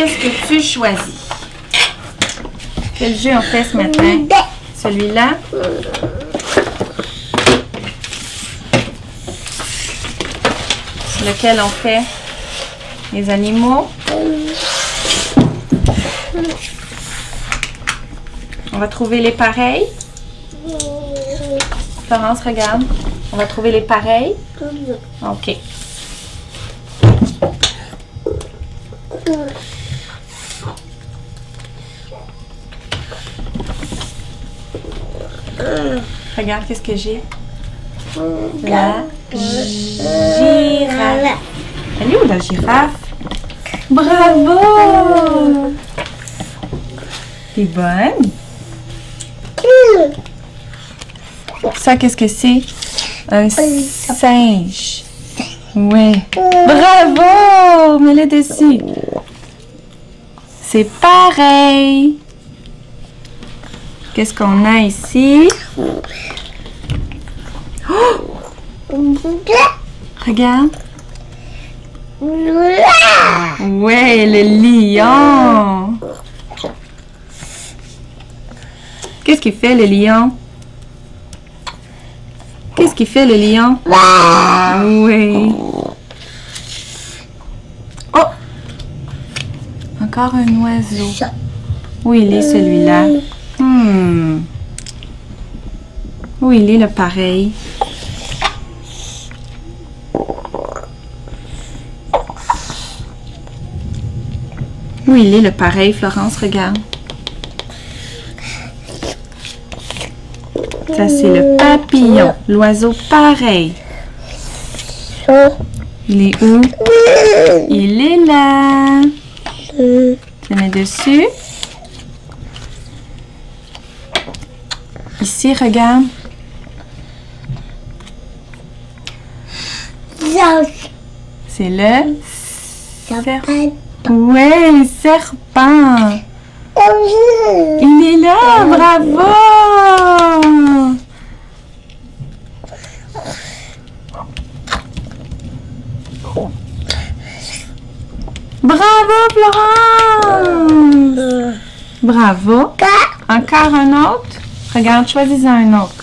Qu'est-ce que tu choisis? Quel jeu on fait ce matin? Celui-là? Lequel on fait? Les animaux? On va trouver les pareils? Florence, regarde. On va trouver les pareils? OK. Regarde, qu'est-ce que j'ai? La girafe. Elle est où la girafe? Bravo! T'es bonne? Ça, qu'est-ce que c'est? Un singe. Ouais. Bravo! Mets-le dessus. C'est pareil. Qu'est-ce qu'on a ici? Oh! Regarde. Ouais, le lion. Qu'est-ce qu'il fait le lion? Qu'est-ce qu'il fait le lion? Oui. Oh! Encore un oiseau. Où il est celui-là? Hmm. Où il est le pareil? Où il est le pareil, Florence? Regarde. Ça, c'est le papillon. L'oiseau pareil. Il est où? Il est là. Tu mets dessus. Ici, regarde. C'est le serpent. Ouais, serpent. Il est là, bravo. Bravo, Florence. Bravo. Encore un autre? Regarde, choisis un autre.